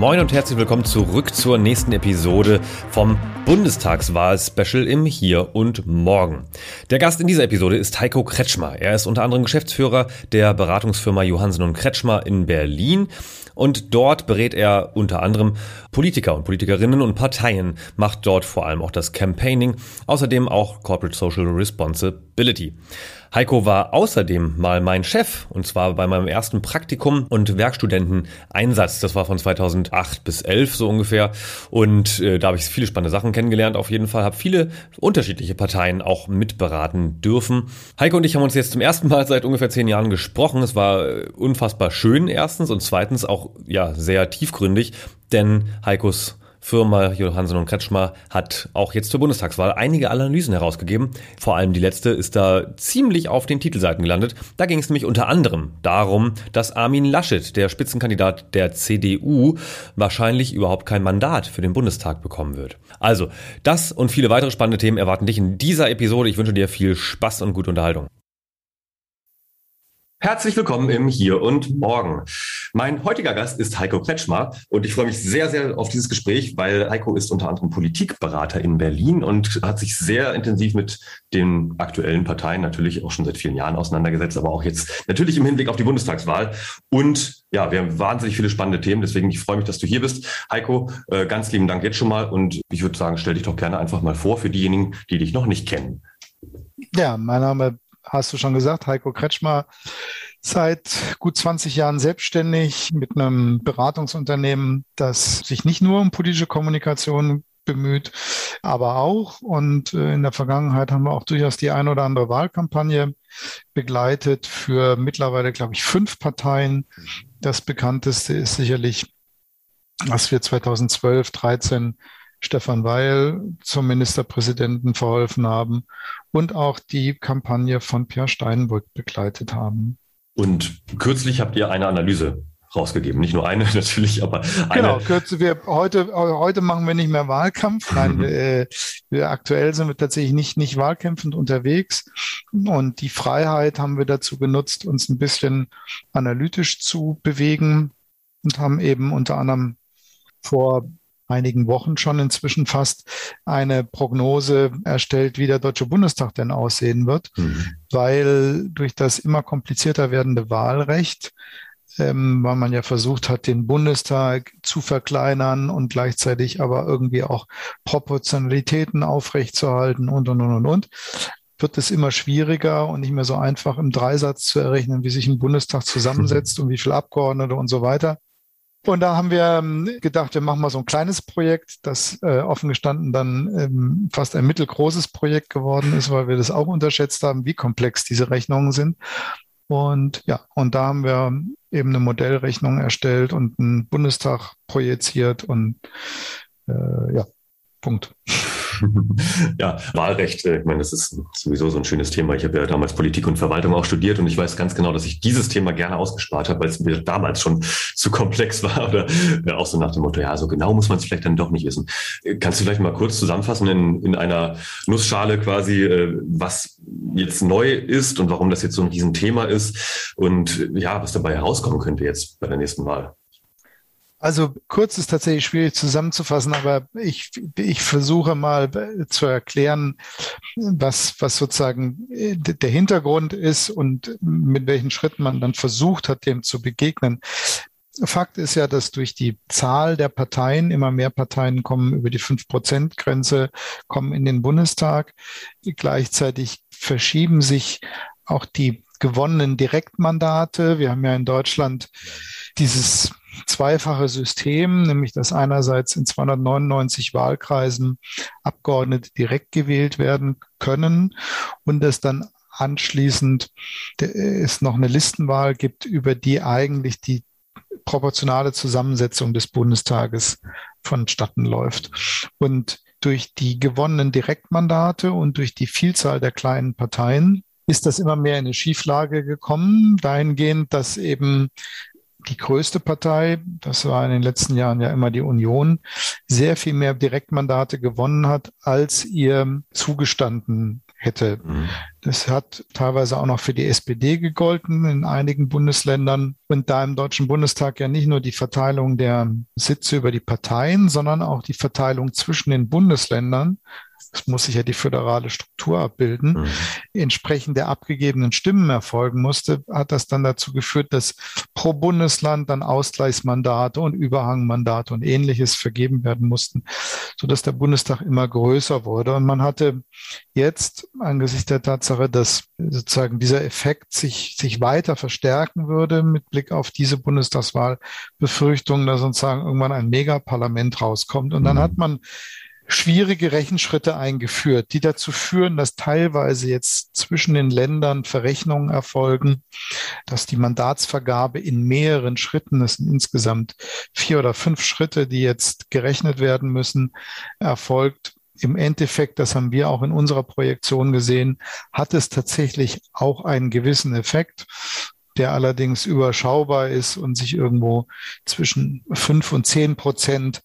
Moin und herzlich willkommen zurück zur nächsten Episode vom Bundestagswahl-Special im Hier und Morgen. Der Gast in dieser Episode ist Heiko Kretschmer. Er ist unter anderem Geschäftsführer der Beratungsfirma Johansen und Kretschmer in Berlin und dort berät er unter anderem Politiker und Politikerinnen und Parteien, macht dort vor allem auch das Campaigning, außerdem auch Corporate Social Responsibility. Heiko war außerdem mal mein Chef und zwar bei meinem ersten Praktikum und Werkstudenteneinsatz. Das war von 2008 bis 11 so ungefähr und äh, da habe ich viele spannende Sachen kennengelernt. Auf jeden Fall habe viele unterschiedliche Parteien auch mitberaten dürfen. Heiko und ich haben uns jetzt zum ersten Mal seit ungefähr zehn Jahren gesprochen. Es war äh, unfassbar schön erstens und zweitens auch ja sehr tiefgründig, denn Heikos Firma Johansen und Kretschmer hat auch jetzt zur Bundestagswahl einige Analysen herausgegeben. Vor allem die letzte ist da ziemlich auf den Titelseiten gelandet. Da ging es nämlich unter anderem darum, dass Armin Laschet, der Spitzenkandidat der CDU, wahrscheinlich überhaupt kein Mandat für den Bundestag bekommen wird. Also, das und viele weitere spannende Themen erwarten dich in dieser Episode. Ich wünsche dir viel Spaß und gute Unterhaltung. Herzlich willkommen im Hier und Morgen. Mein heutiger Gast ist Heiko Kretschmer und ich freue mich sehr, sehr auf dieses Gespräch, weil Heiko ist unter anderem Politikberater in Berlin und hat sich sehr intensiv mit den aktuellen Parteien natürlich auch schon seit vielen Jahren auseinandergesetzt, aber auch jetzt natürlich im Hinblick auf die Bundestagswahl. Und ja, wir haben wahnsinnig viele spannende Themen, deswegen ich freue mich, dass du hier bist. Heiko, äh, ganz lieben Dank jetzt schon mal und ich würde sagen, stell dich doch gerne einfach mal vor für diejenigen, die dich noch nicht kennen. Ja, mein Name hast du schon gesagt, Heiko Kretschmer, seit gut 20 Jahren selbstständig mit einem Beratungsunternehmen, das sich nicht nur um politische Kommunikation bemüht, aber auch. Und äh, in der Vergangenheit haben wir auch durchaus die ein oder andere Wahlkampagne begleitet für mittlerweile, glaube ich, fünf Parteien. Das bekannteste ist sicherlich, was wir 2012, 13 Stefan Weil zum Ministerpräsidenten verholfen haben und auch die Kampagne von Pierre Steinbrück begleitet haben. Und kürzlich habt ihr eine Analyse rausgegeben. Nicht nur eine natürlich, aber eine. Genau, kürzlich, wir, heute, heute machen wir nicht mehr Wahlkampf. Nein, wir, äh, wir, aktuell sind wir tatsächlich nicht, nicht wahlkämpfend unterwegs. Und die Freiheit haben wir dazu genutzt, uns ein bisschen analytisch zu bewegen und haben eben unter anderem vor einigen Wochen schon inzwischen fast eine Prognose erstellt, wie der Deutsche Bundestag denn aussehen wird, mhm. weil durch das immer komplizierter werdende Wahlrecht ähm, weil man ja versucht hat, den Bundestag zu verkleinern und gleichzeitig aber irgendwie auch Proportionalitäten aufrechtzuerhalten und, und, und, und, und wird es immer schwieriger und nicht mehr so einfach im Dreisatz zu errechnen, wie sich ein Bundestag zusammensetzt und wie viele Abgeordnete und so weiter. Und da haben wir ähm, gedacht, wir machen mal so ein kleines Projekt, das äh, offen gestanden dann ähm, fast ein mittelgroßes Projekt geworden ist, weil wir das auch unterschätzt haben, wie komplex diese Rechnungen sind. Und ja, und da haben wir eben eine Modellrechnung erstellt und einen Bundestag projiziert und äh, ja, Punkt. Ja, Wahlrecht, äh, ich meine, das ist sowieso so ein schönes Thema. Ich habe ja damals Politik und Verwaltung auch studiert und ich weiß ganz genau, dass ich dieses Thema gerne ausgespart habe, weil es mir damals schon zu komplex war oder ja, auch so nach dem Motto, ja, so genau muss man es vielleicht dann doch nicht wissen. Äh, kannst du vielleicht mal kurz zusammenfassen in, in einer Nussschale quasi, äh, was jetzt neu ist und warum das jetzt so ein Riesenthema ist und ja, was dabei herauskommen könnte jetzt bei der nächsten Wahl? Also kurz ist tatsächlich schwierig zusammenzufassen, aber ich, ich versuche mal zu erklären, was, was sozusagen äh, der Hintergrund ist und mit welchen Schritten man dann versucht hat, dem zu begegnen. Fakt ist ja, dass durch die Zahl der Parteien, immer mehr Parteien kommen über die 5-Prozent-Grenze, kommen in den Bundestag. Gleichzeitig verschieben sich auch die gewonnenen Direktmandate. Wir haben ja in Deutschland dieses zweifache System, nämlich dass einerseits in 299 Wahlkreisen Abgeordnete direkt gewählt werden können und es dann anschließend es noch eine Listenwahl gibt, über die eigentlich die proportionale Zusammensetzung des Bundestages vonstatten läuft. Und durch die gewonnenen Direktmandate und durch die Vielzahl der kleinen Parteien ist das immer mehr in eine Schieflage gekommen, dahingehend, dass eben die größte Partei, das war in den letzten Jahren ja immer die Union, sehr viel mehr Direktmandate gewonnen hat, als ihr zugestanden hätte. Mhm. Das hat teilweise auch noch für die SPD gegolten in einigen Bundesländern. Und da im Deutschen Bundestag ja nicht nur die Verteilung der Sitze über die Parteien, sondern auch die Verteilung zwischen den Bundesländern es muss sich ja die föderale Struktur abbilden, mhm. entsprechend der abgegebenen Stimmen erfolgen musste, hat das dann dazu geführt, dass pro Bundesland dann Ausgleichsmandate und Überhangmandate und ähnliches vergeben werden mussten, so dass der Bundestag immer größer wurde. Und man hatte jetzt angesichts der Tatsache, dass sozusagen dieser Effekt sich, sich weiter verstärken würde mit Blick auf diese Bundestagswahl, Befürchtungen, dass sozusagen irgendwann ein Megaparlament rauskommt. Und dann mhm. hat man schwierige Rechenschritte eingeführt, die dazu führen, dass teilweise jetzt zwischen den Ländern Verrechnungen erfolgen, dass die Mandatsvergabe in mehreren Schritten, es sind insgesamt vier oder fünf Schritte, die jetzt gerechnet werden müssen, erfolgt. Im Endeffekt, das haben wir auch in unserer Projektion gesehen, hat es tatsächlich auch einen gewissen Effekt der allerdings überschaubar ist und sich irgendwo zwischen fünf und zehn Prozent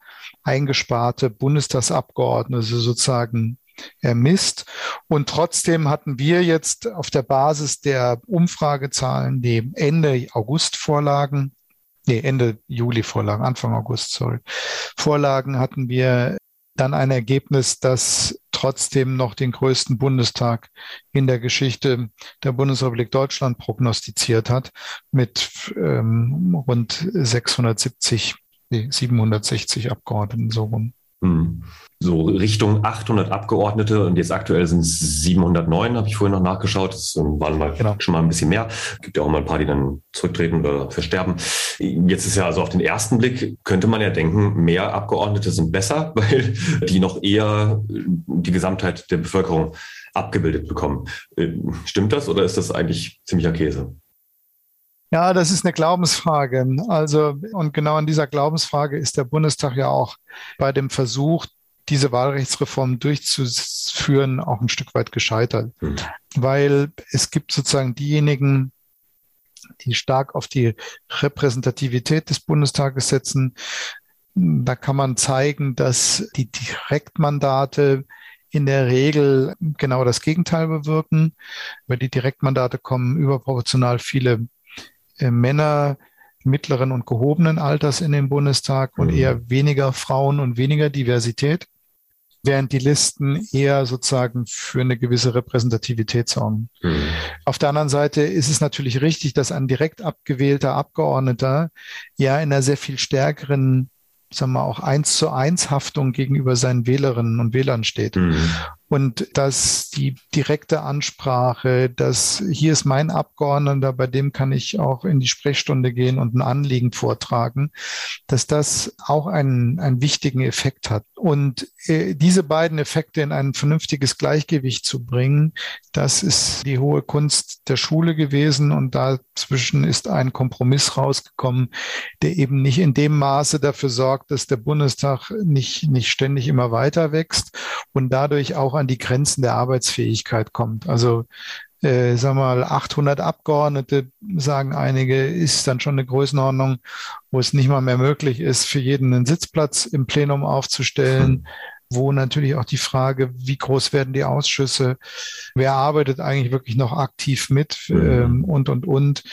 eingesparte Bundestagsabgeordnete sozusagen ermisst. Und trotzdem hatten wir jetzt auf der Basis der Umfragezahlen, die Ende August vorlagen, nee, Ende Juli vorlagen, Anfang August, sorry, Vorlagen hatten wir dann ein Ergebnis, das trotzdem noch den größten Bundestag in der Geschichte der Bundesrepublik Deutschland prognostiziert hat, mit ähm, rund 670 760 Abgeordneten so rum. Hm. So Richtung 800 Abgeordnete und jetzt aktuell sind es 709, habe ich vorhin noch nachgeschaut. Das waren mal genau. schon mal ein bisschen mehr. Gibt ja auch mal ein paar, die dann zurücktreten oder versterben. Jetzt ist ja also auf den ersten Blick könnte man ja denken, mehr Abgeordnete sind besser, weil die noch eher die Gesamtheit der Bevölkerung abgebildet bekommen. Äh, stimmt das oder ist das eigentlich ziemlicher Käse? Ja, das ist eine Glaubensfrage. Also, und genau an dieser Glaubensfrage ist der Bundestag ja auch bei dem Versuch, diese Wahlrechtsreform durchzuführen, auch ein Stück weit gescheitert. Mhm. Weil es gibt sozusagen diejenigen, die stark auf die Repräsentativität des Bundestages setzen. Da kann man zeigen, dass die Direktmandate in der Regel genau das Gegenteil bewirken. Über die Direktmandate kommen überproportional viele Männer mittleren und gehobenen Alters in den Bundestag und mhm. eher weniger Frauen und weniger Diversität, während die Listen eher sozusagen für eine gewisse Repräsentativität sorgen. Mhm. Auf der anderen Seite ist es natürlich richtig, dass ein direkt abgewählter Abgeordneter ja in einer sehr viel stärkeren sagen wir auch eins zu eins Haftung gegenüber seinen Wählerinnen und Wählern steht. Mhm. Und dass die direkte Ansprache, dass hier ist mein Abgeordneter, bei dem kann ich auch in die Sprechstunde gehen und ein Anliegen vortragen, dass das auch einen, einen wichtigen Effekt hat. Und äh, diese beiden Effekte in ein vernünftiges Gleichgewicht zu bringen, das ist die hohe Kunst der Schule gewesen. Und dazwischen ist ein Kompromiss rausgekommen, der eben nicht in dem Maße dafür sorgt, dass der Bundestag nicht, nicht ständig immer weiter wächst und dadurch auch an die Grenzen der Arbeitsfähigkeit kommt. Also äh, sag mal, 800 Abgeordnete, sagen einige, ist dann schon eine Größenordnung, wo es nicht mal mehr möglich ist, für jeden einen Sitzplatz im Plenum aufzustellen. Wo natürlich auch die Frage, wie groß werden die Ausschüsse, wer arbeitet eigentlich wirklich noch aktiv mit mhm. ähm, und, und, und,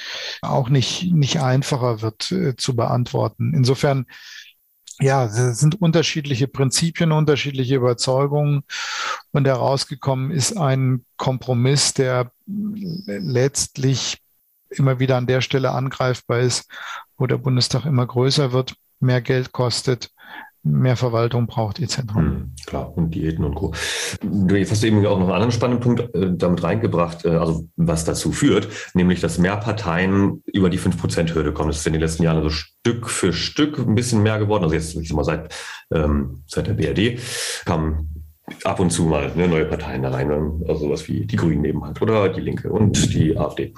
auch nicht, nicht einfacher wird äh, zu beantworten. Insofern ja, es sind unterschiedliche Prinzipien, unterschiedliche Überzeugungen. Und herausgekommen ist ein Kompromiss, der letztlich immer wieder an der Stelle angreifbar ist, wo der Bundestag immer größer wird, mehr Geld kostet, mehr Verwaltung braucht etc. Hm, klar, und Diäten und Co. Du hast eben auch noch einen anderen spannenden Punkt äh, damit reingebracht, äh, also was dazu führt, nämlich dass mehr Parteien über die 5%-Hürde kommen. Das ist in den letzten Jahren also Stück für Stück ein bisschen mehr geworden. Also jetzt, ich sag mal, seit, ähm, seit der BRD kam ab und zu mal ne, neue Parteien da rein, also sowas wie die Grünen eben halt oder die Linke und die AfD.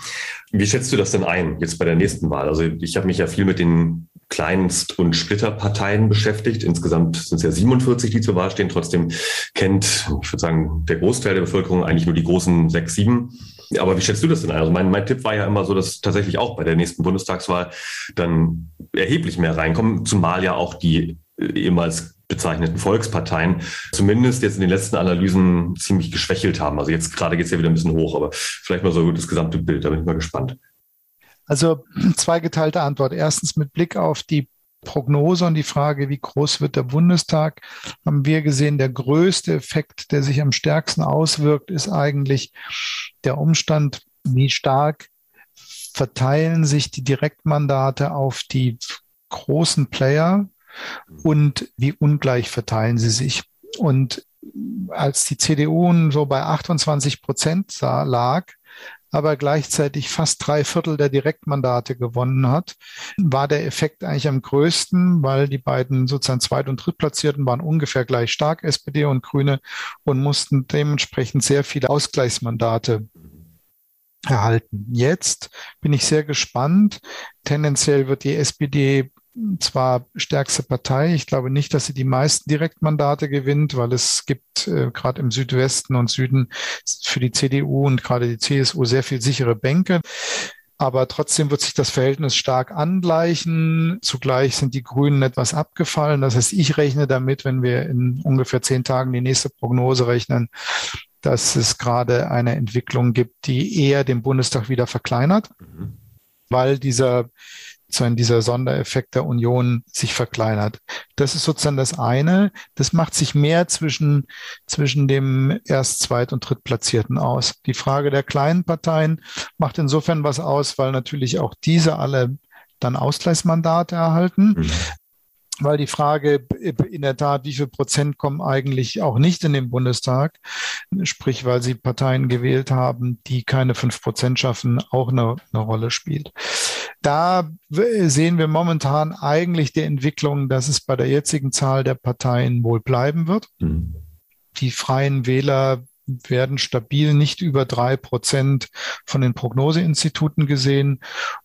Wie schätzt du das denn ein, jetzt bei der nächsten Wahl? Also ich habe mich ja viel mit den Kleinst- und Splitterparteien beschäftigt. Insgesamt sind es ja 47, die zur Wahl stehen. Trotzdem kennt, ich würde sagen, der Großteil der Bevölkerung eigentlich nur die großen sechs, sieben aber wie schätzt du das denn ein? Also mein, mein Tipp war ja immer so, dass tatsächlich auch bei der nächsten Bundestagswahl dann erheblich mehr reinkommen, zumal ja auch die äh, ehemals bezeichneten Volksparteien zumindest jetzt in den letzten Analysen ziemlich geschwächelt haben. Also jetzt gerade geht es ja wieder ein bisschen hoch, aber vielleicht mal so das gesamte Bild, da bin ich mal gespannt. Also zweigeteilte Antwort. Erstens mit Blick auf die Prognose und die Frage, wie groß wird der Bundestag, haben wir gesehen, der größte Effekt, der sich am stärksten auswirkt, ist eigentlich der Umstand, wie stark verteilen sich die Direktmandate auf die großen Player und wie ungleich verteilen sie sich. Und als die CDU so bei 28 Prozent lag, aber gleichzeitig fast drei Viertel der Direktmandate gewonnen hat, war der Effekt eigentlich am größten, weil die beiden sozusagen Zweit- und Drittplatzierten waren ungefähr gleich stark, SPD und Grüne, und mussten dementsprechend sehr viele Ausgleichsmandate erhalten. Jetzt bin ich sehr gespannt. Tendenziell wird die SPD zwar stärkste Partei. Ich glaube nicht, dass sie die meisten Direktmandate gewinnt, weil es gibt äh, gerade im Südwesten und Süden für die CDU und gerade die CSU sehr viel sichere Bänke. Aber trotzdem wird sich das Verhältnis stark angleichen. Zugleich sind die Grünen etwas abgefallen. Das heißt, ich rechne damit, wenn wir in ungefähr zehn Tagen die nächste Prognose rechnen, dass es gerade eine Entwicklung gibt, die eher den Bundestag wieder verkleinert, mhm. weil dieser sozusagen dieser Sondereffekt der Union sich verkleinert. Das ist sozusagen das eine. Das macht sich mehr zwischen, zwischen dem Erst-, Zweit- und Drittplatzierten aus. Die Frage der kleinen Parteien macht insofern was aus, weil natürlich auch diese alle dann Ausgleichsmandate erhalten. Mhm weil die Frage in der Tat, wie viel Prozent kommen eigentlich auch nicht in den Bundestag, sprich, weil sie Parteien gewählt haben, die keine fünf Prozent schaffen, auch eine, eine Rolle spielt. Da sehen wir momentan eigentlich die Entwicklung, dass es bei der jetzigen Zahl der Parteien wohl bleiben wird. Mhm. Die freien Wähler werden stabil nicht über drei Prozent von den Prognoseinstituten gesehen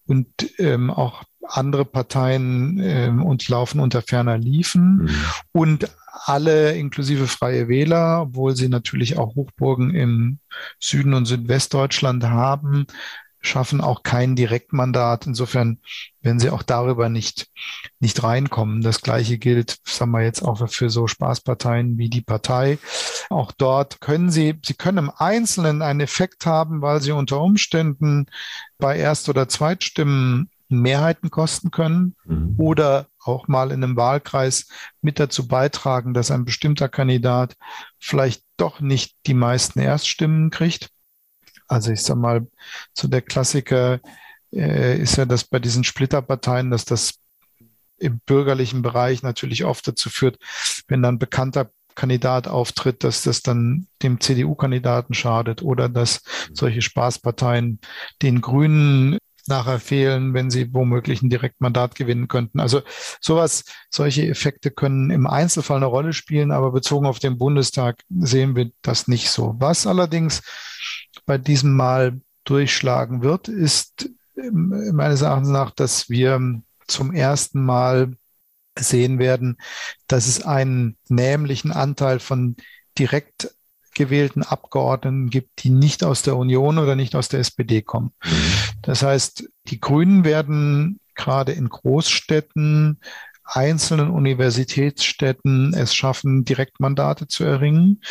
und ähm, auch andere Parteien äh, und laufen unter ferner Liefen mhm. und alle inklusive Freie Wähler, obwohl sie natürlich auch Hochburgen im Süden und Südwestdeutschland haben, schaffen auch kein Direktmandat. Insofern werden sie auch darüber nicht, nicht reinkommen. Das Gleiche gilt, sagen wir jetzt auch für so Spaßparteien wie die Partei. Auch dort können sie, sie können im Einzelnen einen Effekt haben, weil sie unter Umständen bei Erst- oder Zweitstimmen Mehrheiten kosten können mhm. oder auch mal in einem Wahlkreis mit dazu beitragen, dass ein bestimmter Kandidat vielleicht doch nicht die meisten Erststimmen kriegt. Also ich sag mal, so der Klassiker äh, ist ja, dass bei diesen Splitterparteien, dass das im bürgerlichen Bereich natürlich oft dazu führt, wenn dann bekannter Kandidat auftritt, dass das dann dem CDU-Kandidaten schadet oder dass solche Spaßparteien den Grünen nachher fehlen, wenn sie womöglich ein Direktmandat gewinnen könnten. Also sowas, solche Effekte können im Einzelfall eine Rolle spielen, aber bezogen auf den Bundestag sehen wir das nicht so. Was allerdings bei diesem Mal durchschlagen wird, ist ähm, meines Erachtens nach, dass wir zum ersten Mal sehen werden, dass es einen nämlichen Anteil von direkt gewählten Abgeordneten gibt, die nicht aus der Union oder nicht aus der SPD kommen. Mhm. Das heißt, die Grünen werden gerade in Großstädten, einzelnen Universitätsstädten es schaffen, Direktmandate zu erringen.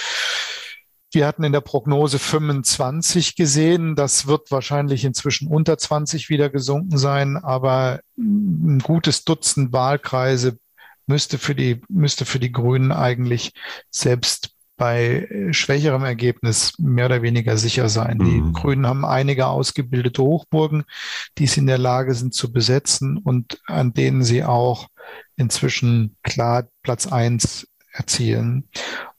Wir hatten in der Prognose 25 gesehen. Das wird wahrscheinlich inzwischen unter 20 wieder gesunken sein, aber ein gutes Dutzend Wahlkreise müsste für die, müsste für die Grünen eigentlich selbst bei schwächerem Ergebnis mehr oder weniger sicher sein. Die mhm. Grünen haben einige ausgebildete Hochburgen, die es in der Lage sind zu besetzen und an denen sie auch inzwischen klar Platz eins erzielen.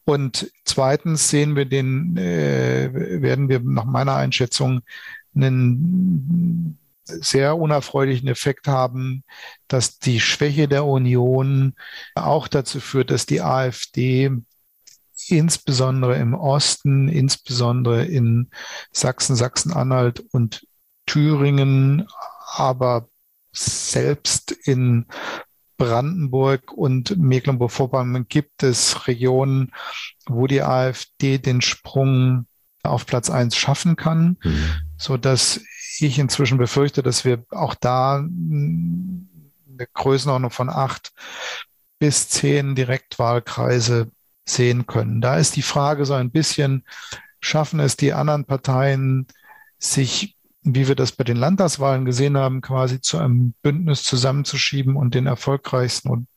Und zweitens sehen wir den, äh, werden wir nach meiner Einschätzung einen sehr unerfreulichen Effekt haben, dass die Schwäche der Union auch dazu führt, dass die AfD insbesondere im Osten, insbesondere in Sachsen, Sachsen-Anhalt und Thüringen, aber selbst in Brandenburg und Mecklenburg-Vorpommern gibt es Regionen, wo die AfD den Sprung auf Platz eins schaffen kann, mhm. so dass ich inzwischen befürchte, dass wir auch da eine Größenordnung von acht bis zehn Direktwahlkreise sehen können. Da ist die Frage so ein bisschen, schaffen es die anderen Parteien, sich, wie wir das bei den Landtagswahlen gesehen haben, quasi zu einem Bündnis zusammenzuschieben und den erfolgreichsten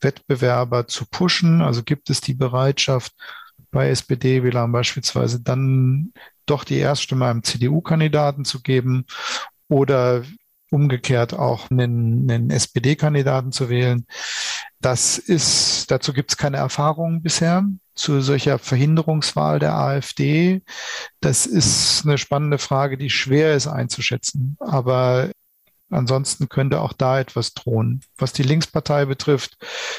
Wettbewerber zu pushen? Also gibt es die Bereitschaft, bei SPD-Wählern beispielsweise dann doch die Erststimme einem CDU-Kandidaten zu geben oder umgekehrt auch einen, einen SPD-Kandidaten zu wählen. Das ist, dazu gibt es keine Erfahrungen bisher zu solcher Verhinderungswahl der AfD. Das ist eine spannende Frage, die schwer ist einzuschätzen. Aber ansonsten könnte auch da etwas drohen. Was die Linkspartei betrifft,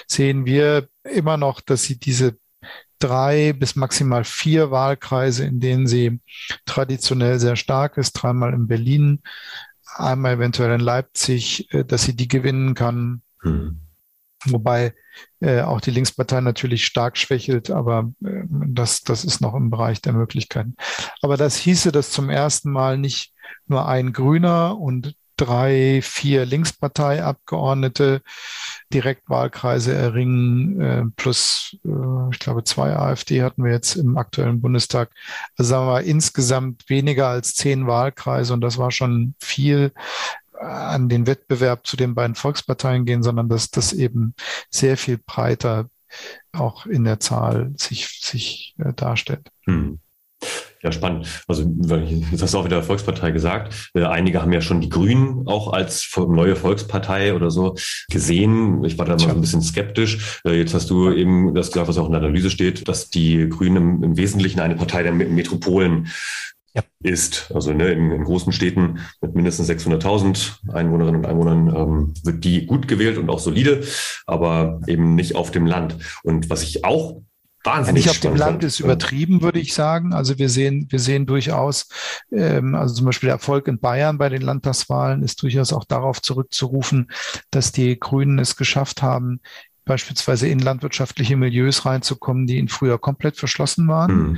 sehen wir immer noch, dass sie diese drei bis maximal vier Wahlkreise, in denen sie traditionell sehr stark ist, dreimal in Berlin, einmal eventuell in Leipzig, äh, dass sie die gewinnen kann. Mhm. Wobei äh, auch die Linkspartei natürlich stark schwächelt, aber äh, das, das ist noch im Bereich der Möglichkeiten. Aber das hieße, dass zum ersten Mal nicht nur ein Grüner und drei, vier Linksparteiabgeordnete Direktwahlkreise erringen, äh, plus, äh, ich glaube, zwei AfD hatten wir jetzt im aktuellen Bundestag. Also sagen wir mal, insgesamt weniger als zehn Wahlkreise und das war schon viel an den Wettbewerb zu den beiden Volksparteien gehen, sondern dass das eben sehr viel breiter auch in der Zahl sich, sich äh, darstellt. Hm. Ja, spannend. Also, jetzt hast du auch wieder Volkspartei gesagt. Äh, einige haben ja schon die Grünen auch als neue Volkspartei oder so gesehen. Ich war da mal so ein bisschen skeptisch. Äh, jetzt hast du eben das gesagt, was auch in der Analyse steht, dass die Grünen im, Wesentlichen eine Partei der Metropolen ja. ist. Also ne, in, in, großen Städten mit mindestens 600.000 Einwohnerinnen und Einwohnern ähm, wird die gut gewählt und auch solide, aber eben nicht auf dem Land. Und was ich auch Wahnsinnig Nicht auf dem Land ist übertrieben, würde ich sagen. Also wir sehen, wir sehen durchaus, ähm, also zum Beispiel der Erfolg in Bayern bei den Landtagswahlen ist durchaus auch darauf zurückzurufen, dass die Grünen es geschafft haben, beispielsweise in landwirtschaftliche Milieus reinzukommen, die ihnen früher komplett verschlossen waren. Mhm.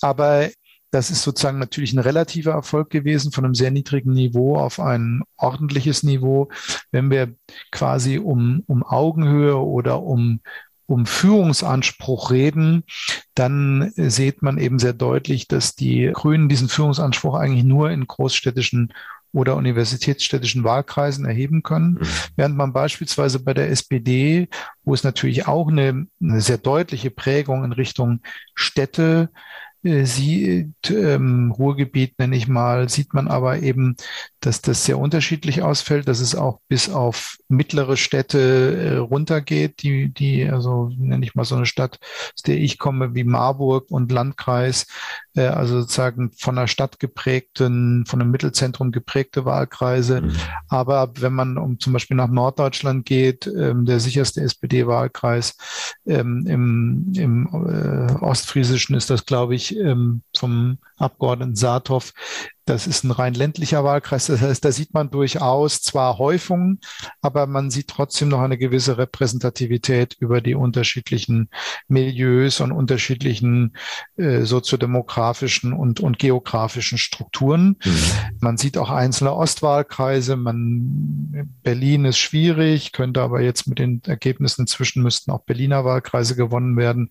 Aber das ist sozusagen natürlich ein relativer Erfolg gewesen von einem sehr niedrigen Niveau auf ein ordentliches Niveau. Wenn wir quasi um, um Augenhöhe oder um, um Führungsanspruch reden, dann sieht man eben sehr deutlich, dass die Grünen diesen Führungsanspruch eigentlich nur in großstädtischen oder universitätsstädtischen Wahlkreisen erheben können, mhm. während man beispielsweise bei der SPD, wo es natürlich auch eine, eine sehr deutliche Prägung in Richtung Städte sie, ähm, Ruhrgebiet nenne ich mal, sieht man aber eben, dass das sehr unterschiedlich ausfällt, dass es auch bis auf mittlere Städte äh, runtergeht, die, die, also nenne ich mal so eine Stadt, aus der ich komme, wie Marburg und Landkreis, äh, also sozusagen von der Stadt geprägten, von einem Mittelzentrum geprägte Wahlkreise. Mhm. Aber wenn man um zum Beispiel nach Norddeutschland geht, ähm, der sicherste SPD-Wahlkreis ähm, im, im äh, Ostfriesischen ist das, glaube ich, ähm, vom Abgeordneten Saathoff das ist ein rein ländlicher Wahlkreis. Das heißt, da sieht man durchaus zwar Häufungen, aber man sieht trotzdem noch eine gewisse Repräsentativität über die unterschiedlichen Milieus und unterschiedlichen äh, soziodemografischen und, und geografischen Strukturen. Mhm. Man sieht auch einzelne Ostwahlkreise. Man, Berlin ist schwierig, könnte aber jetzt mit den Ergebnissen inzwischen müssten auch Berliner Wahlkreise gewonnen werden.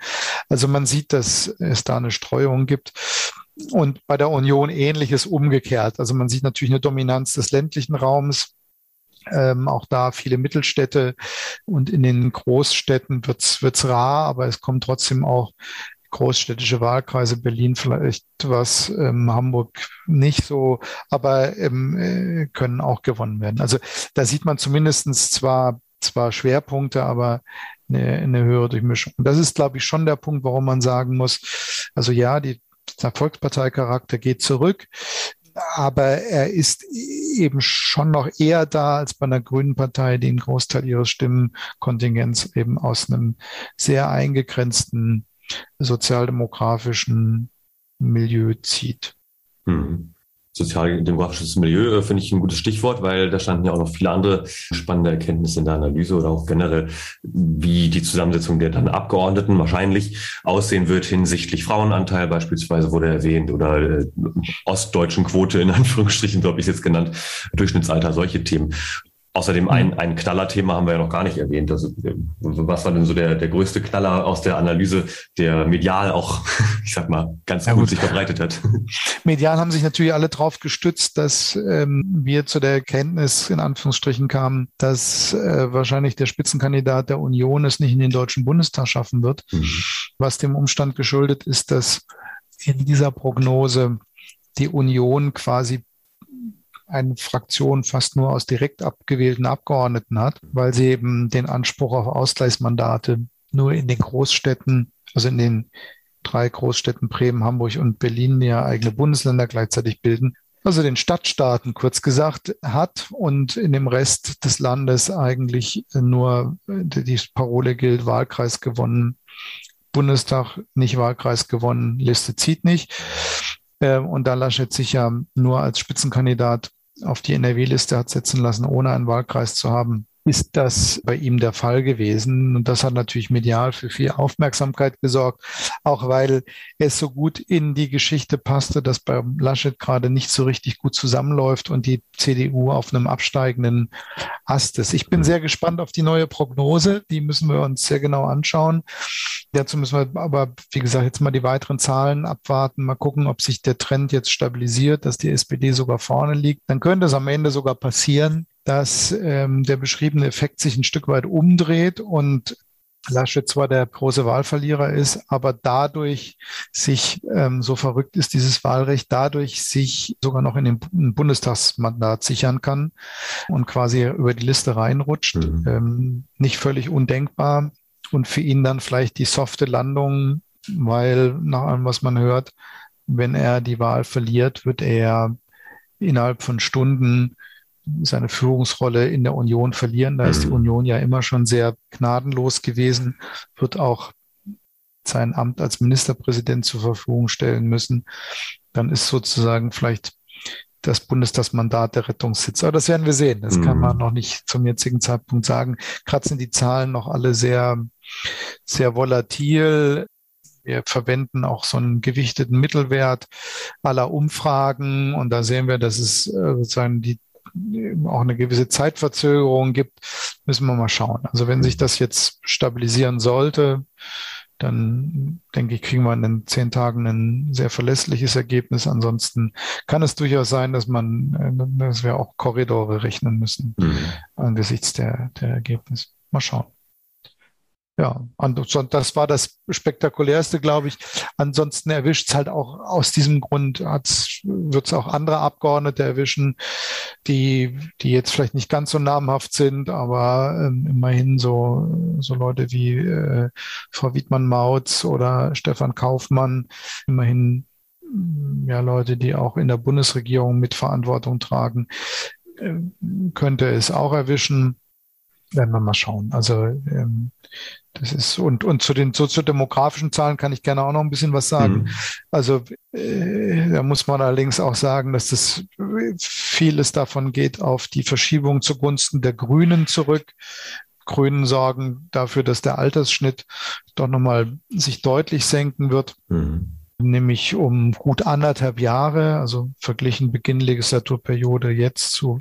Also man sieht, dass es da eine Streuung gibt. Und bei der Union ähnliches umgekehrt. Also man sieht natürlich eine Dominanz des ländlichen Raums. Ähm, auch da viele Mittelstädte und in den Großstädten wird's wird's rar, aber es kommen trotzdem auch großstädtische Wahlkreise, Berlin vielleicht was, ähm, Hamburg nicht so, aber ähm, äh, können auch gewonnen werden. Also da sieht man zumindestens zwar zwar Schwerpunkte, aber eine, eine höhere Durchmischung. Und das ist, glaube ich, schon der Punkt, warum man sagen muss, also ja, die Volksparteicharakter geht zurück, aber er ist eben schon noch eher da als bei einer Grünen Partei, die einen Großteil ihres Stimmenkontingents eben aus einem sehr eingegrenzten sozialdemografischen Milieu zieht. Mhm. Sozialdemografisches Milieu äh, finde ich ein gutes Stichwort, weil da standen ja auch noch viele andere spannende Erkenntnisse in der Analyse oder auch generell, wie die Zusammensetzung der dann Abgeordneten wahrscheinlich aussehen wird hinsichtlich Frauenanteil beispielsweise wurde erwähnt oder äh, ostdeutschen Quote in Anführungsstrichen, so habe ich es jetzt genannt, Durchschnittsalter, solche Themen. Außerdem ein, mhm. ein Knallerthema haben wir ja noch gar nicht erwähnt. Also, was war denn so der, der größte Knaller aus der Analyse, der medial auch, ich sag mal, ganz ja, gut, gut sich verbreitet hat? Medial haben sich natürlich alle drauf gestützt, dass ähm, wir zu der Erkenntnis in Anführungsstrichen kamen, dass äh, wahrscheinlich der Spitzenkandidat der Union es nicht in den Deutschen Bundestag schaffen wird, mhm. was dem Umstand geschuldet ist, dass in dieser Prognose die Union quasi eine Fraktion fast nur aus direkt abgewählten Abgeordneten hat, weil sie eben den Anspruch auf Ausgleichsmandate nur in den Großstädten, also in den drei Großstädten Bremen, Hamburg und Berlin ja eigene Bundesländer gleichzeitig bilden, also den Stadtstaaten kurz gesagt hat und in dem Rest des Landes eigentlich nur die Parole gilt, Wahlkreis gewonnen, Bundestag nicht Wahlkreis gewonnen, Liste zieht nicht. Ähm, und da Laschet sich ja nur als Spitzenkandidat auf die NRW-Liste hat setzen lassen, ohne einen Wahlkreis zu haben, ist das bei ihm der Fall gewesen. Und das hat natürlich medial für viel Aufmerksamkeit gesorgt, auch weil es so gut in die Geschichte passte, dass bei Laschet gerade nicht so richtig gut zusammenläuft und die CDU auf einem absteigenden Ast ist. Ich bin sehr gespannt auf die neue Prognose. Die müssen wir uns sehr genau anschauen. Dazu müssen wir aber, wie gesagt, jetzt mal die weiteren Zahlen abwarten, mal gucken, ob sich der Trend jetzt stabilisiert, dass die SPD sogar vorne liegt. Dann könnte es am Ende sogar passieren, dass ähm, der beschriebene Effekt sich ein Stück weit umdreht und Laschet zwar der große Wahlverlierer ist, aber dadurch sich, ähm, so verrückt ist dieses Wahlrecht, dadurch sich sogar noch in den Bundestagsmandat sichern kann und quasi über die Liste reinrutscht. Mhm. Ähm, nicht völlig undenkbar und für ihn dann vielleicht die softe Landung, weil nach allem, was man hört, wenn er die Wahl verliert, wird er innerhalb von Stunden seine Führungsrolle in der Union verlieren. Da ist die mhm. Union ja immer schon sehr gnadenlos gewesen, wird auch sein Amt als Ministerpräsident zur Verfügung stellen müssen. Dann ist sozusagen vielleicht das Bundestagsmandat der Rettungssitz. Aber das werden wir sehen. Das mhm. kann man noch nicht zum jetzigen Zeitpunkt sagen. Gerade sind die Zahlen noch alle sehr, sehr volatil. Wir verwenden auch so einen gewichteten Mittelwert aller Umfragen und da sehen wir, dass es äh, sozusagen die auch eine gewisse Zeitverzögerung gibt, müssen wir mal schauen. Also wenn sich das jetzt stabilisieren sollte, dann denke ich, kriegen wir in den zehn Tagen ein sehr verlässliches Ergebnis. Ansonsten kann es durchaus sein, dass man, äh, dass wir auch Korridore rechnen müssen mhm. angesichts der, der Ergebnisse. Mal schauen. Ja, und das war das Spektakulärste, glaube ich. Ansonsten erwischt es halt auch aus diesem Grund, wird es auch andere Abgeordnete erwischen, die, die jetzt vielleicht nicht ganz so namhaft sind, aber ähm, immerhin so, so Leute wie äh, Frau Wiedmann-Mautz oder Stefan Kaufmann, immerhin ja Leute, die auch in der Bundesregierung Mitverantwortung tragen, äh, könnte es auch erwischen werden wir mal schauen. Also ähm, das ist und und zu den soziodemografischen Zahlen kann ich gerne auch noch ein bisschen was sagen. Mhm. Also äh, da muss man allerdings auch sagen, dass das vieles davon geht auf die Verschiebung zugunsten der Grünen zurück. Grünen sorgen dafür, dass der Altersschnitt doch nochmal sich deutlich senken wird. Mhm nämlich um gut anderthalb Jahre, also verglichen Beginn Legislaturperiode jetzt zu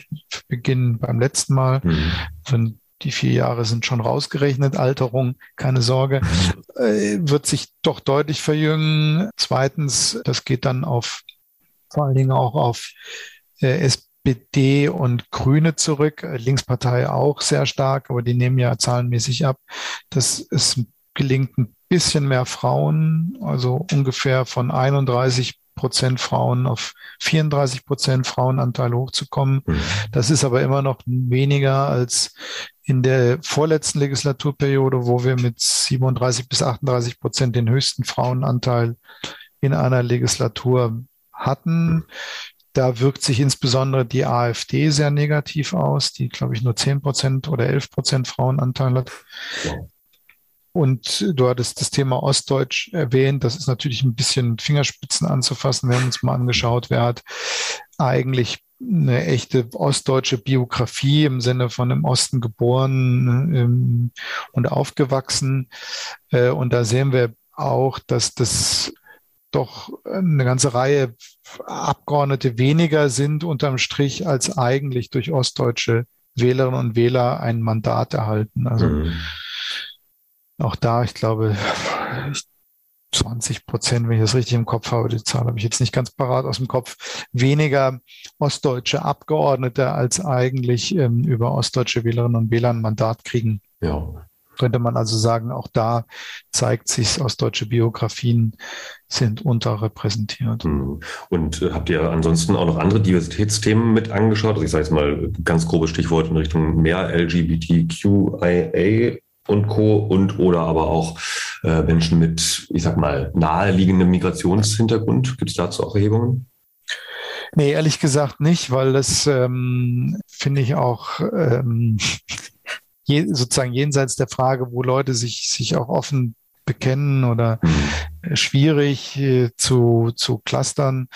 Beginn beim letzten Mal, mhm die vier Jahre sind schon rausgerechnet, Alterung, keine Sorge, äh, wird sich doch deutlich verjüngen. Zweitens, das geht dann auf vor allen Dingen auch auf äh, SPD und Grüne zurück, Linkspartei auch sehr stark, aber die nehmen ja zahlenmäßig ab. dass es gelingt ein bisschen mehr Frauen, also ungefähr von 31 Prozent Frauen auf 34 Prozent Frauenanteil hochzukommen. Mhm. Das ist aber immer noch weniger als in der vorletzten Legislaturperiode, wo wir mit 37 bis 38 Prozent den höchsten Frauenanteil in einer Legislatur hatten. Da wirkt sich insbesondere die AfD sehr negativ aus, die, glaube ich, nur 10 Prozent oder 11 Prozent Frauenanteil hat. Und du hattest das Thema Ostdeutsch erwähnt. Das ist natürlich ein bisschen Fingerspitzen anzufassen. Wir haben uns mal angeschaut, wer hat eigentlich eine echte ostdeutsche Biografie im Sinne von im Osten geboren ähm, und aufgewachsen. Äh, und da sehen wir auch, dass das doch eine ganze Reihe Abgeordnete weniger sind unterm Strich als eigentlich durch ostdeutsche Wählerinnen und Wähler ein Mandat erhalten. Also mhm. Auch da, ich glaube, 20 Prozent, wenn ich das richtig im Kopf habe, die Zahl habe ich jetzt nicht ganz parat aus dem Kopf, weniger ostdeutsche Abgeordnete als eigentlich ähm, über ostdeutsche Wählerinnen und Wähler ein Mandat kriegen. Ja. Könnte man also sagen, auch da zeigt sich, ostdeutsche Biografien sind unterrepräsentiert. Hm. Und äh, habt ihr ansonsten auch noch andere Diversitätsthemen mit angeschaut? Also ich sage jetzt mal ganz grobes Stichwort in Richtung mehr LGBTQIA und Co. und oder aber auch äh, Menschen mit, ich sag mal, naheliegendem Migrationshintergrund. Gibt es dazu auch Erhebungen? Nee, ehrlich gesagt nicht, weil das ähm, finde ich auch ähm, je, sozusagen jenseits der Frage, wo Leute sich, sich auch offen bekennen oder mhm. schwierig äh, zu, zu clustern.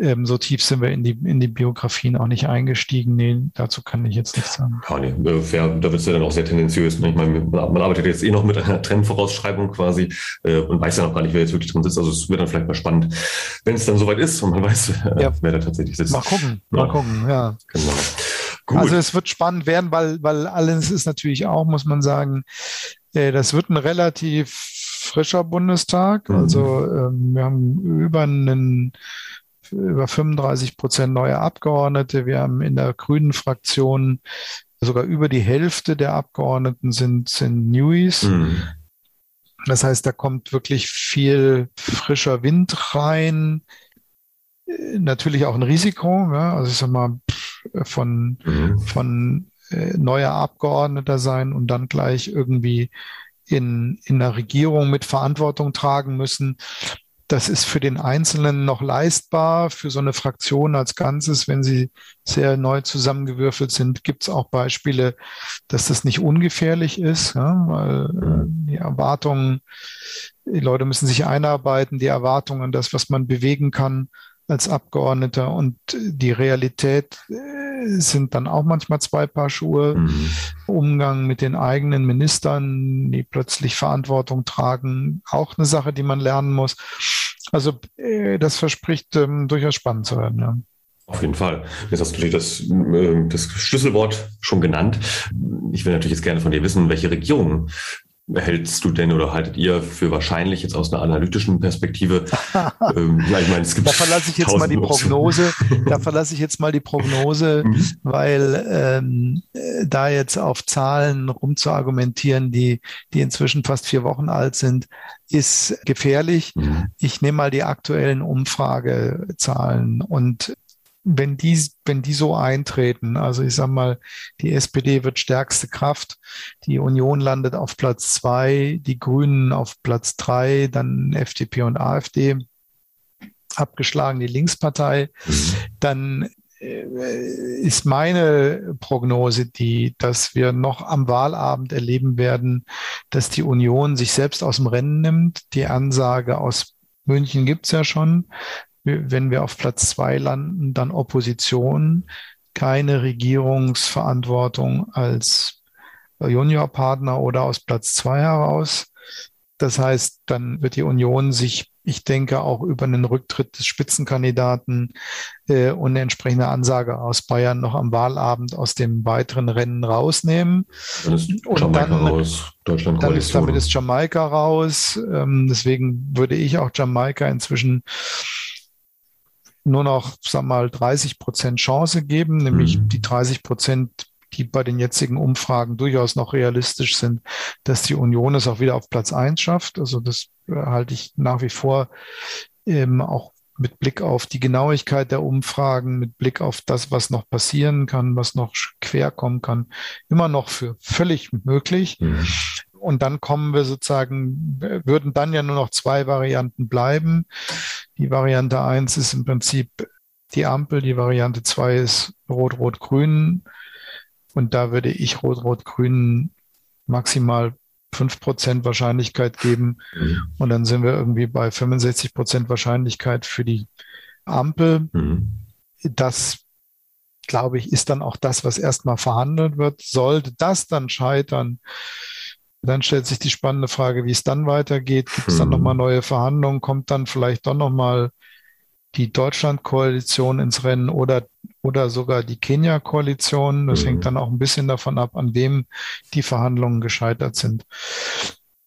Ähm, so tief sind wir in die, in die Biografien auch nicht eingestiegen. Nee, dazu kann ich jetzt nichts sagen. Ja, nee, fair, da wird es ja dann auch sehr tendenziös. Ne? Ich meine, man arbeitet jetzt eh noch mit einer Trendvorausschreibung quasi äh, und weiß ja noch gar nicht, wer jetzt wirklich drin sitzt. Also es wird dann vielleicht mal spannend, wenn es dann soweit ist und man weiß, äh, ja. wer da tatsächlich sitzt. Mal gucken, mal gucken, ja. Genau. Gut. Also es wird spannend werden, weil, weil alles ist natürlich auch, muss man sagen, äh, das wird ein relativ frischer Bundestag. Mhm. Also ähm, wir haben über einen über 35 Prozent neue Abgeordnete. Wir haben in der Grünen Fraktion sogar über die Hälfte der Abgeordneten sind, sind Newies. Mhm. Das heißt, da kommt wirklich viel frischer Wind rein. Natürlich auch ein Risiko. Ja? Also ich sag mal, von, mhm. von äh, neuer Abgeordneter sein und dann gleich irgendwie in, in der Regierung mit Verantwortung tragen müssen. Das ist für den Einzelnen noch leistbar. Für so eine Fraktion als Ganzes, wenn sie sehr neu zusammengewürfelt sind, gibt es auch Beispiele, dass das nicht ungefährlich ist, ja, weil äh, die Erwartungen, die Leute müssen sich einarbeiten, die Erwartungen das, was man bewegen kann, als Abgeordneter und die Realität äh, sind dann auch manchmal zwei Paar Schuhe. Mhm. Umgang mit den eigenen Ministern, die plötzlich Verantwortung tragen, auch eine Sache, die man lernen muss. Also äh, das verspricht ähm, durchaus spannend zu werden. Ja. Auf jeden Fall. Jetzt hast du natürlich das, äh, das Schlüsselwort schon genannt. Ich will natürlich jetzt gerne von dir wissen, welche Regierung hältst du denn oder haltet ihr für wahrscheinlich jetzt aus einer analytischen Perspektive? ähm, ja, ich meine, es gibt da verlasse ich jetzt mal die Prognose. da verlasse ich jetzt mal die Prognose, mhm. weil ähm, da jetzt auf Zahlen rumzuargumentieren, die die inzwischen fast vier Wochen alt sind, ist gefährlich. Mhm. Ich nehme mal die aktuellen Umfragezahlen und wenn die, wenn die so eintreten, also ich sag mal, die SPD wird stärkste Kraft, die Union landet auf Platz zwei, die Grünen auf Platz drei, dann FDP und AfD abgeschlagen, die Linkspartei, mhm. dann äh, ist meine Prognose die, dass wir noch am Wahlabend erleben werden, dass die Union sich selbst aus dem Rennen nimmt. Die Ansage aus München gibt's ja schon wenn wir auf Platz zwei landen, dann Opposition, keine Regierungsverantwortung als Juniorpartner oder aus Platz zwei heraus. Das heißt, dann wird die Union sich, ich denke, auch über einen Rücktritt des Spitzenkandidaten äh, und eine entsprechende Ansage aus Bayern noch am Wahlabend aus dem weiteren Rennen rausnehmen. Dann ist Jamaika dann, raus. Deutschland dann ist, damit ist Jamaika raus. Ähm, deswegen würde ich auch Jamaika inzwischen nur noch, sag mal, 30 Prozent Chance geben, nämlich mhm. die 30 Prozent, die bei den jetzigen Umfragen durchaus noch realistisch sind, dass die Union es auch wieder auf Platz eins schafft. Also das äh, halte ich nach wie vor ähm, auch mit Blick auf die Genauigkeit der Umfragen, mit Blick auf das, was noch passieren kann, was noch quer kommen kann, immer noch für völlig möglich. Mhm. Und dann kommen wir sozusagen, würden dann ja nur noch zwei Varianten bleiben. Die Variante eins ist im Prinzip die Ampel, die Variante zwei ist Rot-Rot-Grün. Und da würde ich Rot-Rot-Grün maximal fünf Prozent Wahrscheinlichkeit geben. Mhm. Und dann sind wir irgendwie bei 65 Prozent Wahrscheinlichkeit für die Ampel. Mhm. das, glaube ich, ist dann auch das, was erstmal verhandelt wird. Sollte das dann scheitern, dann stellt sich die spannende Frage, wie es dann weitergeht. Gibt es dann nochmal hm. neue Verhandlungen? Kommt dann vielleicht doch nochmal die Deutschland-Koalition ins Rennen oder, oder sogar die Kenia-Koalition? Das mhm. hängt dann auch ein bisschen davon ab, an wem die Verhandlungen gescheitert sind.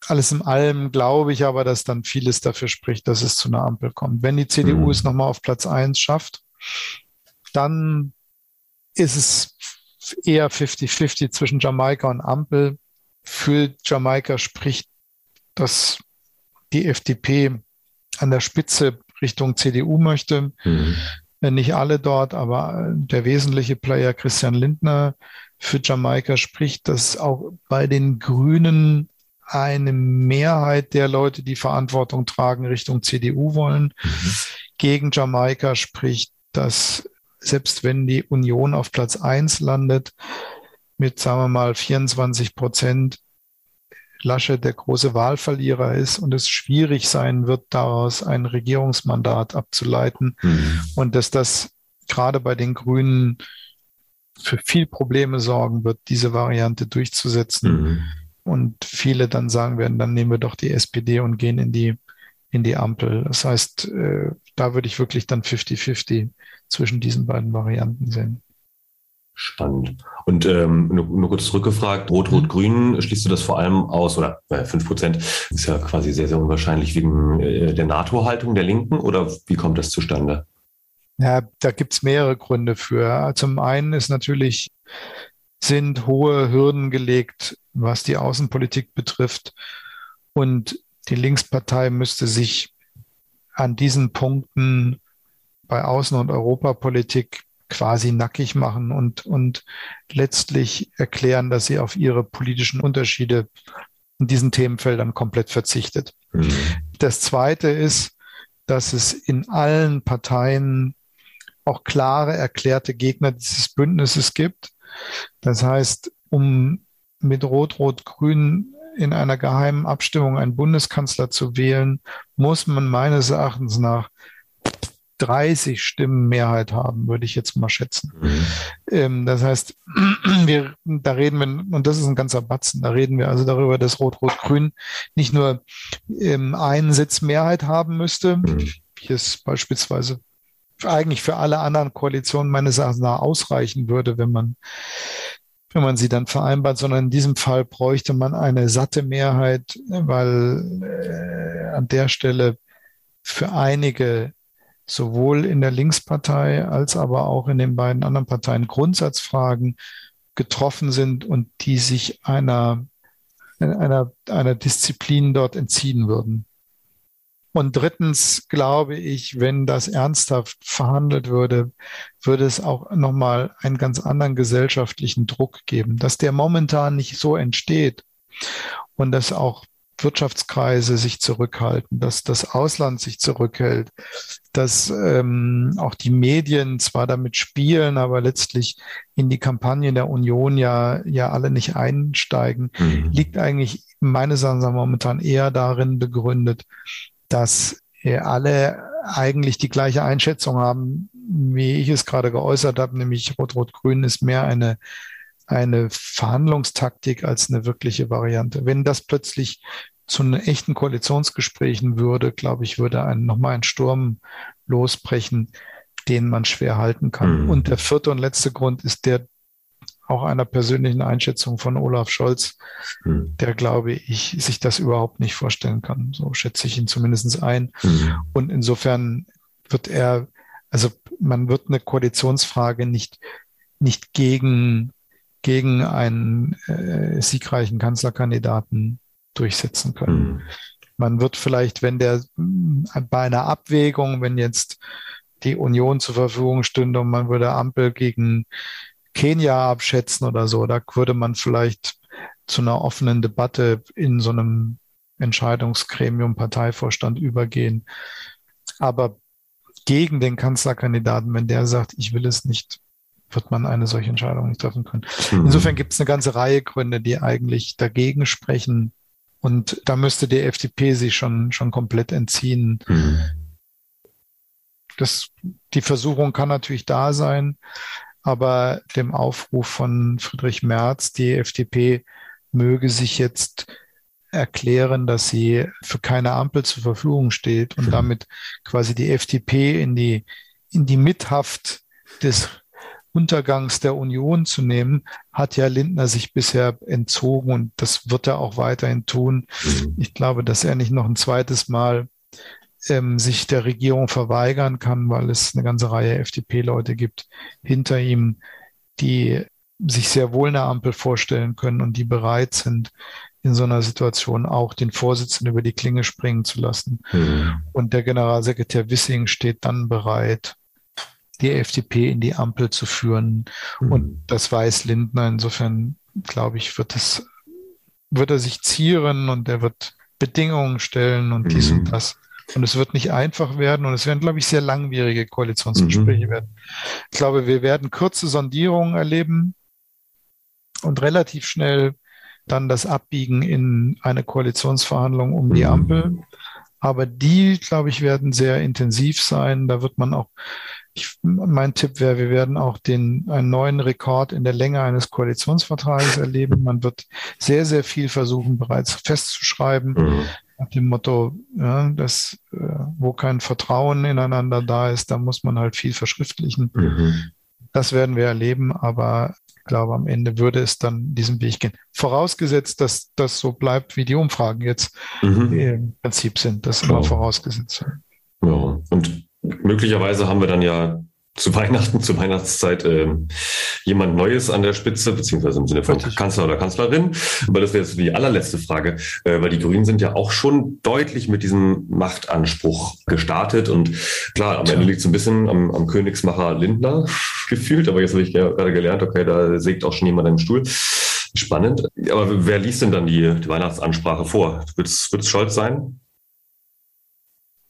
Alles in allem glaube ich aber, dass dann vieles dafür spricht, dass es zu einer Ampel kommt. Wenn die CDU mhm. es nochmal auf Platz eins schafft, dann ist es eher 50-50 zwischen Jamaika und Ampel für Jamaika spricht, dass die FDP an der Spitze Richtung CDU möchte. Mhm. Nicht alle dort, aber der wesentliche Player Christian Lindner für Jamaika spricht, dass auch bei den Grünen eine Mehrheit der Leute, die Verantwortung tragen, Richtung CDU wollen. Mhm. Gegen Jamaika spricht, dass selbst wenn die Union auf Platz eins landet, mit, sagen wir mal, 24 Prozent Laschet der große Wahlverlierer ist und es schwierig sein wird, daraus ein Regierungsmandat abzuleiten mhm. und dass das gerade bei den Grünen für viel Probleme sorgen wird, diese Variante durchzusetzen. Mhm. Und viele dann sagen werden, dann nehmen wir doch die SPD und gehen in die, in die Ampel. Das heißt, äh, da würde ich wirklich dann 50-50 zwischen diesen beiden Varianten sehen. Spannend. Und ähm, nur, nur kurz zurückgefragt, Rot-Rot-Grün, schließt du das vor allem aus, oder äh, 5 Prozent ist ja quasi sehr, sehr unwahrscheinlich wegen äh, der NATO-Haltung der Linken oder wie kommt das zustande? Ja, da gibt's mehrere Gründe für. Zum einen ist natürlich, sind hohe Hürden gelegt, was die Außenpolitik betrifft. Und die Linkspartei müsste sich an diesen Punkten bei Außen- und Europapolitik quasi nackig machen und, und letztlich erklären, dass sie auf ihre politischen Unterschiede in diesen Themenfeldern komplett verzichtet. Mhm. Das Zweite ist, dass es in allen Parteien auch klare erklärte Gegner dieses Bündnisses gibt. Das heißt, um mit Rot-Rot-Grün in einer geheimen Abstimmung einen Bundeskanzler zu wählen, muss man meines Erachtens nach 30 Stimmen Mehrheit haben, würde ich jetzt mal schätzen. Mhm. Ähm, das heißt, wir, da reden wir, und das ist ein ganzer Batzen, da reden wir also darüber, dass Rot-Rot-Grün nicht nur ähm, einen Sitz Mehrheit haben müsste, mhm. wie es beispielsweise eigentlich für alle anderen Koalitionen meines Erachtens nach ausreichen würde, wenn man wenn man sie dann vereinbart, sondern in diesem Fall bräuchte man eine satte Mehrheit, weil äh, an der Stelle für einige sowohl in der Linkspartei als aber auch in den beiden anderen Parteien Grundsatzfragen getroffen sind und die sich einer, einer, einer Disziplin dort entziehen würden. Und drittens glaube ich, wenn das ernsthaft verhandelt würde, würde es auch nochmal einen ganz anderen gesellschaftlichen Druck geben, dass der momentan nicht so entsteht und dass auch Wirtschaftskreise sich zurückhalten, dass das Ausland sich zurückhält, dass ähm, auch die Medien zwar damit spielen, aber letztlich in die Kampagnen der Union ja, ja alle nicht einsteigen, mhm. liegt eigentlich meines Erachtens momentan eher darin begründet, dass alle eigentlich die gleiche Einschätzung haben, wie ich es gerade geäußert habe, nämlich Rot-Rot-Grün ist mehr eine eine Verhandlungstaktik als eine wirkliche Variante. Wenn das plötzlich zu einem echten Koalitionsgesprächen würde, glaube ich, würde ein, nochmal ein Sturm losbrechen, den man schwer halten kann. Mhm. Und der vierte und letzte Grund ist der auch einer persönlichen Einschätzung von Olaf Scholz, mhm. der, glaube ich, sich das überhaupt nicht vorstellen kann. So schätze ich ihn zumindest ein. Mhm. Und insofern wird er, also man wird eine Koalitionsfrage nicht, nicht gegen gegen einen äh, siegreichen Kanzlerkandidaten durchsetzen können. Mhm. Man wird vielleicht, wenn der bei einer Abwägung, wenn jetzt die Union zur Verfügung stünde und man würde Ampel gegen Kenia abschätzen oder so, da würde man vielleicht zu einer offenen Debatte in so einem Entscheidungsgremium, Parteivorstand übergehen. Aber gegen den Kanzlerkandidaten, wenn der sagt, ich will es nicht, wird man eine solche Entscheidung nicht treffen können. Mhm. Insofern gibt es eine ganze Reihe Gründe, die eigentlich dagegen sprechen. Und da müsste die FDP sich schon, schon komplett entziehen. Mhm. das, die Versuchung kann natürlich da sein, aber dem Aufruf von Friedrich Merz, die FDP möge sich jetzt erklären, dass sie für keine Ampel zur Verfügung steht und mhm. damit quasi die FDP in die, in die Mithaft des Untergangs der Union zu nehmen, hat ja Lindner sich bisher entzogen und das wird er auch weiterhin tun. Mhm. Ich glaube, dass er nicht noch ein zweites Mal ähm, sich der Regierung verweigern kann, weil es eine ganze Reihe FDP-Leute gibt hinter ihm, die sich sehr wohl eine Ampel vorstellen können und die bereit sind, in so einer Situation auch den Vorsitzenden über die Klinge springen zu lassen. Mhm. Und der Generalsekretär Wissing steht dann bereit, die FDP in die Ampel zu führen. Mhm. Und das weiß Lindner. Insofern, glaube ich, wird es, wird er sich zieren und er wird Bedingungen stellen und dies mhm. und das. Und es wird nicht einfach werden und es werden, glaube ich, sehr langwierige Koalitionsgespräche mhm. werden. Ich glaube, wir werden kurze Sondierungen erleben und relativ schnell dann das Abbiegen in eine Koalitionsverhandlung um die mhm. Ampel. Aber die, glaube ich, werden sehr intensiv sein. Da wird man auch, ich, mein Tipp wäre, wir werden auch den, einen neuen Rekord in der Länge eines Koalitionsvertrages erleben. Man wird sehr, sehr viel versuchen, bereits festzuschreiben. Mhm. Nach dem Motto, ja, dass, äh, wo kein Vertrauen ineinander da ist, da muss man halt viel verschriftlichen. Mhm. Das werden wir erleben, aber glaube, am Ende würde es dann diesen Weg gehen. Vorausgesetzt, dass das so bleibt, wie die Umfragen jetzt mhm. im Prinzip sind. Das immer vorausgesetzt. Ja, und möglicherweise haben wir dann ja zu Weihnachten, zur Weihnachtszeit äh, jemand Neues an der Spitze, beziehungsweise im Sinne von Richtig. Kanzler oder Kanzlerin. Aber das wäre jetzt die allerletzte Frage, äh, weil die Grünen sind ja auch schon deutlich mit diesem Machtanspruch gestartet. Und klar, am Ende liegt es ein bisschen am, am Königsmacher Lindner gefühlt, aber jetzt habe ich gerade gelernt, okay, da sägt auch schon jemand einen Stuhl. Spannend. Aber wer liest denn dann die, die Weihnachtsansprache vor? Wird es Scholz sein?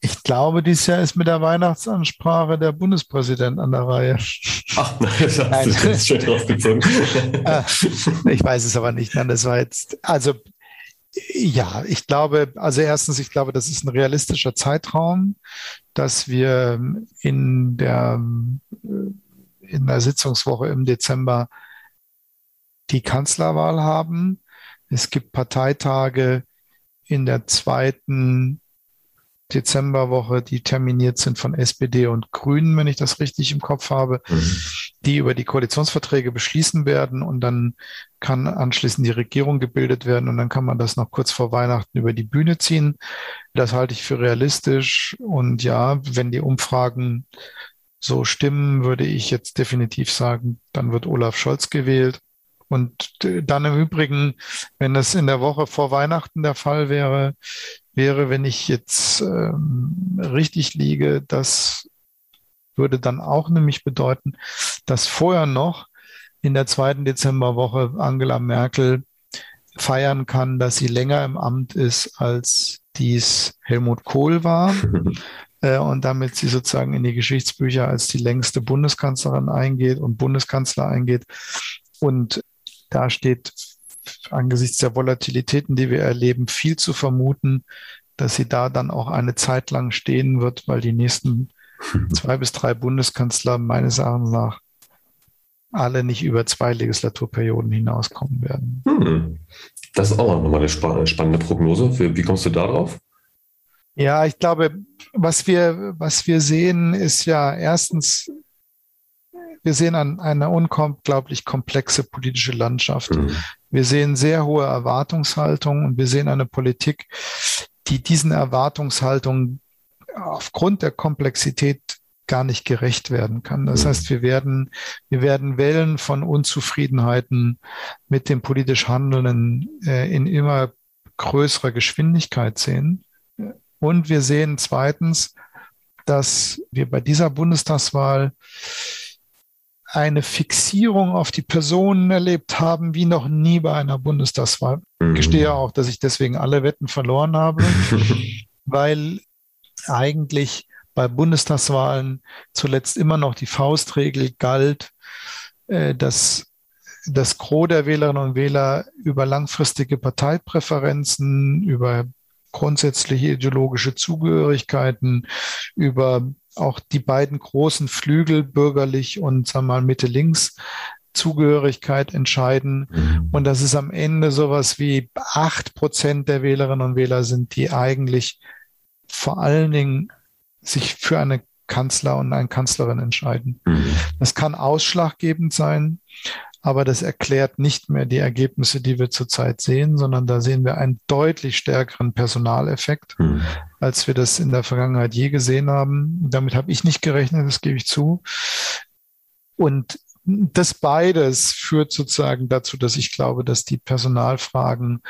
Ich glaube, dieses Jahr ist mit der Weihnachtsansprache der Bundespräsident an der Reihe. Ach, das hast du schön rausgezogen. Äh, ich weiß es aber nicht. Nein, das war jetzt, also ja, ich glaube, also erstens, ich glaube, das ist ein realistischer Zeitraum, dass wir in der, in der Sitzungswoche im Dezember die Kanzlerwahl haben. Es gibt Parteitage in der zweiten Dezemberwoche, die terminiert sind von SPD und Grünen, wenn ich das richtig im Kopf habe, mhm. die über die Koalitionsverträge beschließen werden und dann kann anschließend die Regierung gebildet werden und dann kann man das noch kurz vor Weihnachten über die Bühne ziehen. Das halte ich für realistisch und ja, wenn die Umfragen so stimmen, würde ich jetzt definitiv sagen, dann wird Olaf Scholz gewählt. Und dann im Übrigen, wenn das in der Woche vor Weihnachten der Fall wäre, wäre, wenn ich jetzt ähm, richtig liege, das würde dann auch nämlich bedeuten, dass vorher noch in der zweiten Dezemberwoche Angela Merkel feiern kann, dass sie länger im Amt ist, als dies Helmut Kohl war. äh, und damit sie sozusagen in die Geschichtsbücher als die längste Bundeskanzlerin eingeht und Bundeskanzler eingeht. Und da steht angesichts der Volatilitäten, die wir erleben, viel zu vermuten, dass sie da dann auch eine Zeit lang stehen wird, weil die nächsten zwei bis drei Bundeskanzler meines Erachtens nach alle nicht über zwei Legislaturperioden hinauskommen werden. Hm. Das ist auch nochmal eine spannende Prognose. Wie kommst du darauf? Ja, ich glaube, was wir, was wir sehen, ist ja erstens wir sehen an eine unglaublich komplexe politische Landschaft. Mhm. Wir sehen sehr hohe Erwartungshaltung und wir sehen eine Politik, die diesen Erwartungshaltungen aufgrund der Komplexität gar nicht gerecht werden kann. Das mhm. heißt, wir werden, wir werden Wellen von Unzufriedenheiten mit dem politisch Handelnden äh, in immer größerer Geschwindigkeit sehen. Und wir sehen zweitens, dass wir bei dieser Bundestagswahl eine Fixierung auf die Personen erlebt haben, wie noch nie bei einer Bundestagswahl. Mhm. Ich gestehe auch, dass ich deswegen alle Wetten verloren habe, weil eigentlich bei Bundestagswahlen zuletzt immer noch die Faustregel galt, äh, dass das Gros der Wählerinnen und Wähler über langfristige Parteipräferenzen, über grundsätzliche ideologische Zugehörigkeiten, über auch die beiden großen Flügel, bürgerlich und sagen wir mal Mitte links, Zugehörigkeit entscheiden. Mhm. Und dass es am Ende sowas wie acht Prozent der Wählerinnen und Wähler sind, die eigentlich vor allen Dingen sich für eine Kanzler und eine Kanzlerin entscheiden. Mhm. Das kann ausschlaggebend sein, aber das erklärt nicht mehr die Ergebnisse, die wir zurzeit sehen, sondern da sehen wir einen deutlich stärkeren Personaleffekt, mhm. als wir das in der Vergangenheit je gesehen haben. Damit habe ich nicht gerechnet, das gebe ich zu. Und das beides führt sozusagen dazu, dass ich glaube, dass die Personalfragen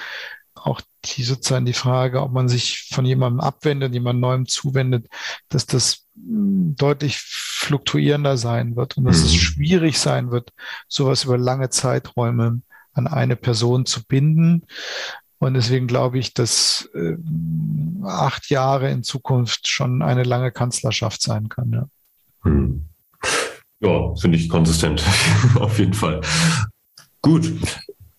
auch die sozusagen die Frage, ob man sich von jemandem abwendet, jemand Neuem zuwendet, dass das deutlich fluktuierender sein wird und dass mhm. es schwierig sein wird, sowas über lange Zeiträume an eine Person zu binden. Und deswegen glaube ich, dass äh, acht Jahre in Zukunft schon eine lange Kanzlerschaft sein kann. Ja, hm. ja finde ich konsistent, auf jeden Fall. Gut.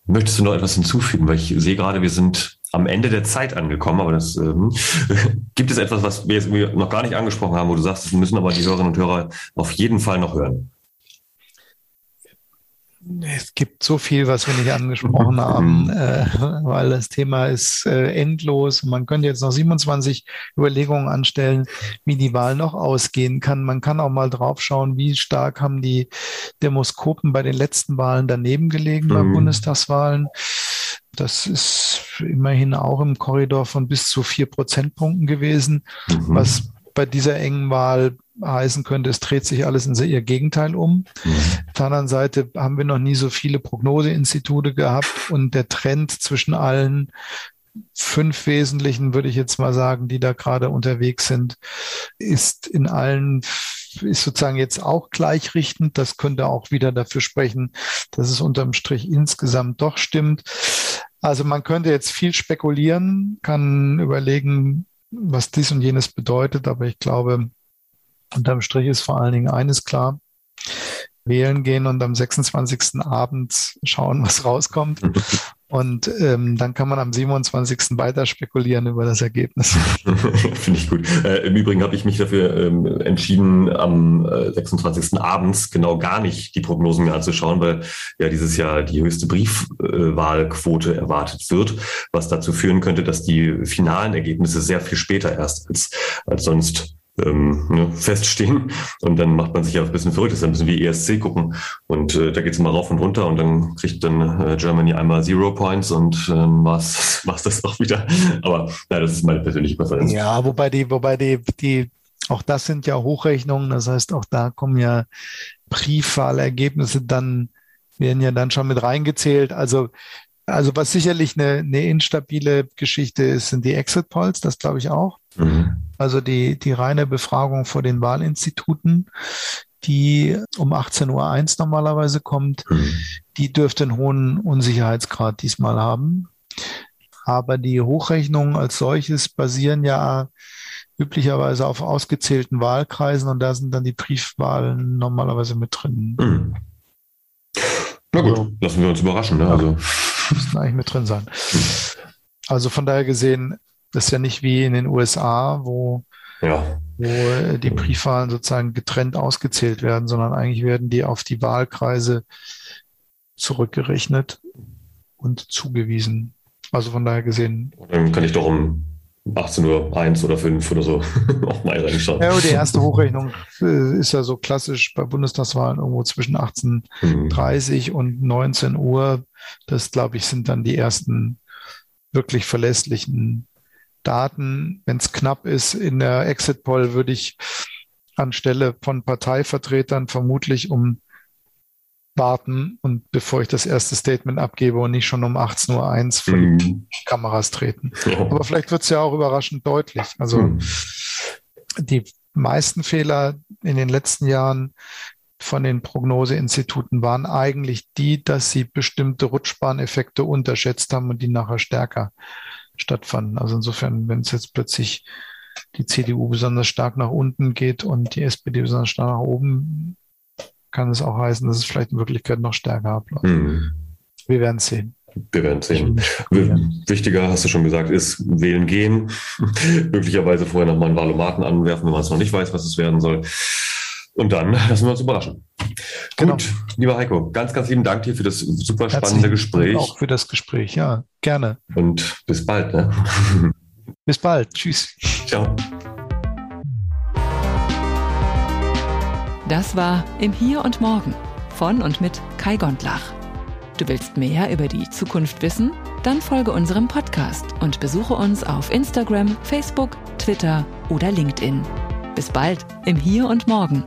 Möchtest du noch etwas hinzufügen? Weil ich sehe gerade, wir sind am Ende der Zeit angekommen, aber das ähm, gibt es etwas, was wir jetzt noch gar nicht angesprochen haben, wo du sagst, das müssen aber die Hörerinnen und Hörer auf jeden Fall noch hören. Es gibt so viel, was wir nicht angesprochen haben, äh, weil das Thema ist äh, endlos. Man könnte jetzt noch 27 Überlegungen anstellen, wie die Wahl noch ausgehen kann. Man kann auch mal draufschauen, wie stark haben die Demoskopen bei den letzten Wahlen daneben gelegen, mhm. bei Bundestagswahlen. Das ist immerhin auch im Korridor von bis zu vier Prozentpunkten gewesen, mhm. was bei dieser engen Wahl heißen könnte, es dreht sich alles in ihr Gegenteil um. Mhm. Auf der anderen Seite haben wir noch nie so viele Prognoseinstitute gehabt und der Trend zwischen allen fünf Wesentlichen, würde ich jetzt mal sagen, die da gerade unterwegs sind, ist in allen ist sozusagen jetzt auch gleichrichtend. Das könnte auch wieder dafür sprechen, dass es unterm Strich insgesamt doch stimmt. Also man könnte jetzt viel spekulieren, kann überlegen, was dies und jenes bedeutet, aber ich glaube, Unterm Strich ist vor allen Dingen eines klar. Wählen gehen und am 26. Abend schauen, was rauskommt. Und ähm, dann kann man am 27. weiter spekulieren über das Ergebnis. Finde ich gut. Äh, Im Übrigen habe ich mich dafür ähm, entschieden, am äh, 26. abends genau gar nicht die Prognosen mehr anzuschauen, weil ja dieses Jahr die höchste Briefwahlquote erwartet wird, was dazu führen könnte, dass die finalen Ergebnisse sehr viel später erst als, als sonst ähm, ne, feststehen. Und dann macht man sich ja ein bisschen verrückt. Das ist ein bisschen wie ESC gucken. Und äh, da geht es mal rauf und runter und dann kriegt dann äh, Germany einmal Zero Points und ähm, was was das auch wieder. Aber na, das ist meine persönliche Präferenz. Ja, wobei die, wobei die, die, auch das sind ja Hochrechnungen. Das heißt, auch da kommen ja Briefwahlergebnisse dann, werden ja dann schon mit reingezählt. Also also was sicherlich eine, eine instabile Geschichte ist, sind die Exit Polls, das glaube ich auch. Mhm. Also die, die reine Befragung vor den Wahlinstituten, die um 18.01 Uhr normalerweise kommt, mhm. die dürfte einen hohen Unsicherheitsgrad diesmal haben. Aber die Hochrechnungen als solches basieren ja üblicherweise auf ausgezählten Wahlkreisen und da sind dann die Briefwahlen normalerweise mit drin. Mhm. Na gut, also, lassen wir uns überraschen. Ne? Also müssten eigentlich mit drin sein. Also von daher gesehen, das ist ja nicht wie in den USA, wo, ja. wo die Briefwahlen sozusagen getrennt ausgezählt werden, sondern eigentlich werden die auf die Wahlkreise zurückgerechnet und zugewiesen. Also von daher gesehen. Dann kann ich doch um 18 Uhr 1 oder 5 oder so auf mal reinschauen. Ja, die erste Hochrechnung äh, ist ja so klassisch bei Bundestagswahlen irgendwo zwischen 18.30 mhm. und 19 Uhr. Das, glaube ich, sind dann die ersten wirklich verlässlichen Daten. Wenn es knapp ist in der Exit Poll, würde ich anstelle von Parteivertretern vermutlich um warten und bevor ich das erste Statement abgebe und nicht schon um 18.01 Uhr vor mm. die mhm. Kameras treten. Ja. Aber vielleicht wird es ja auch überraschend deutlich. Also mm. die meisten Fehler in den letzten Jahren von den Prognoseinstituten waren eigentlich die, dass sie bestimmte Rutschbahneffekte unterschätzt haben und die nachher stärker stattfanden. Also insofern, wenn es jetzt plötzlich die CDU besonders stark nach unten geht und die SPD besonders stark nach oben, kann es auch heißen, dass es vielleicht in Wirklichkeit noch stärker abläuft. Mhm. Wir werden sehen. Wir werden sehen. Wichtiger, hast du schon gesagt, ist wählen gehen. Möglicherweise vorher nochmal einen Valomaten anwerfen, wenn man es noch nicht weiß, was es werden soll. Und dann lassen wir uns überraschen. Genau. Gut, lieber Heiko, ganz, ganz lieben Dank dir für das super spannende Herzlichen Gespräch. Dank auch für das Gespräch, ja, gerne. Und bis bald. Ne? Bis bald. Tschüss. Ciao. Das war Im Hier und Morgen von und mit Kai Gondlach. Du willst mehr über die Zukunft wissen? Dann folge unserem Podcast und besuche uns auf Instagram, Facebook, Twitter oder LinkedIn. Bis bald im Hier und Morgen.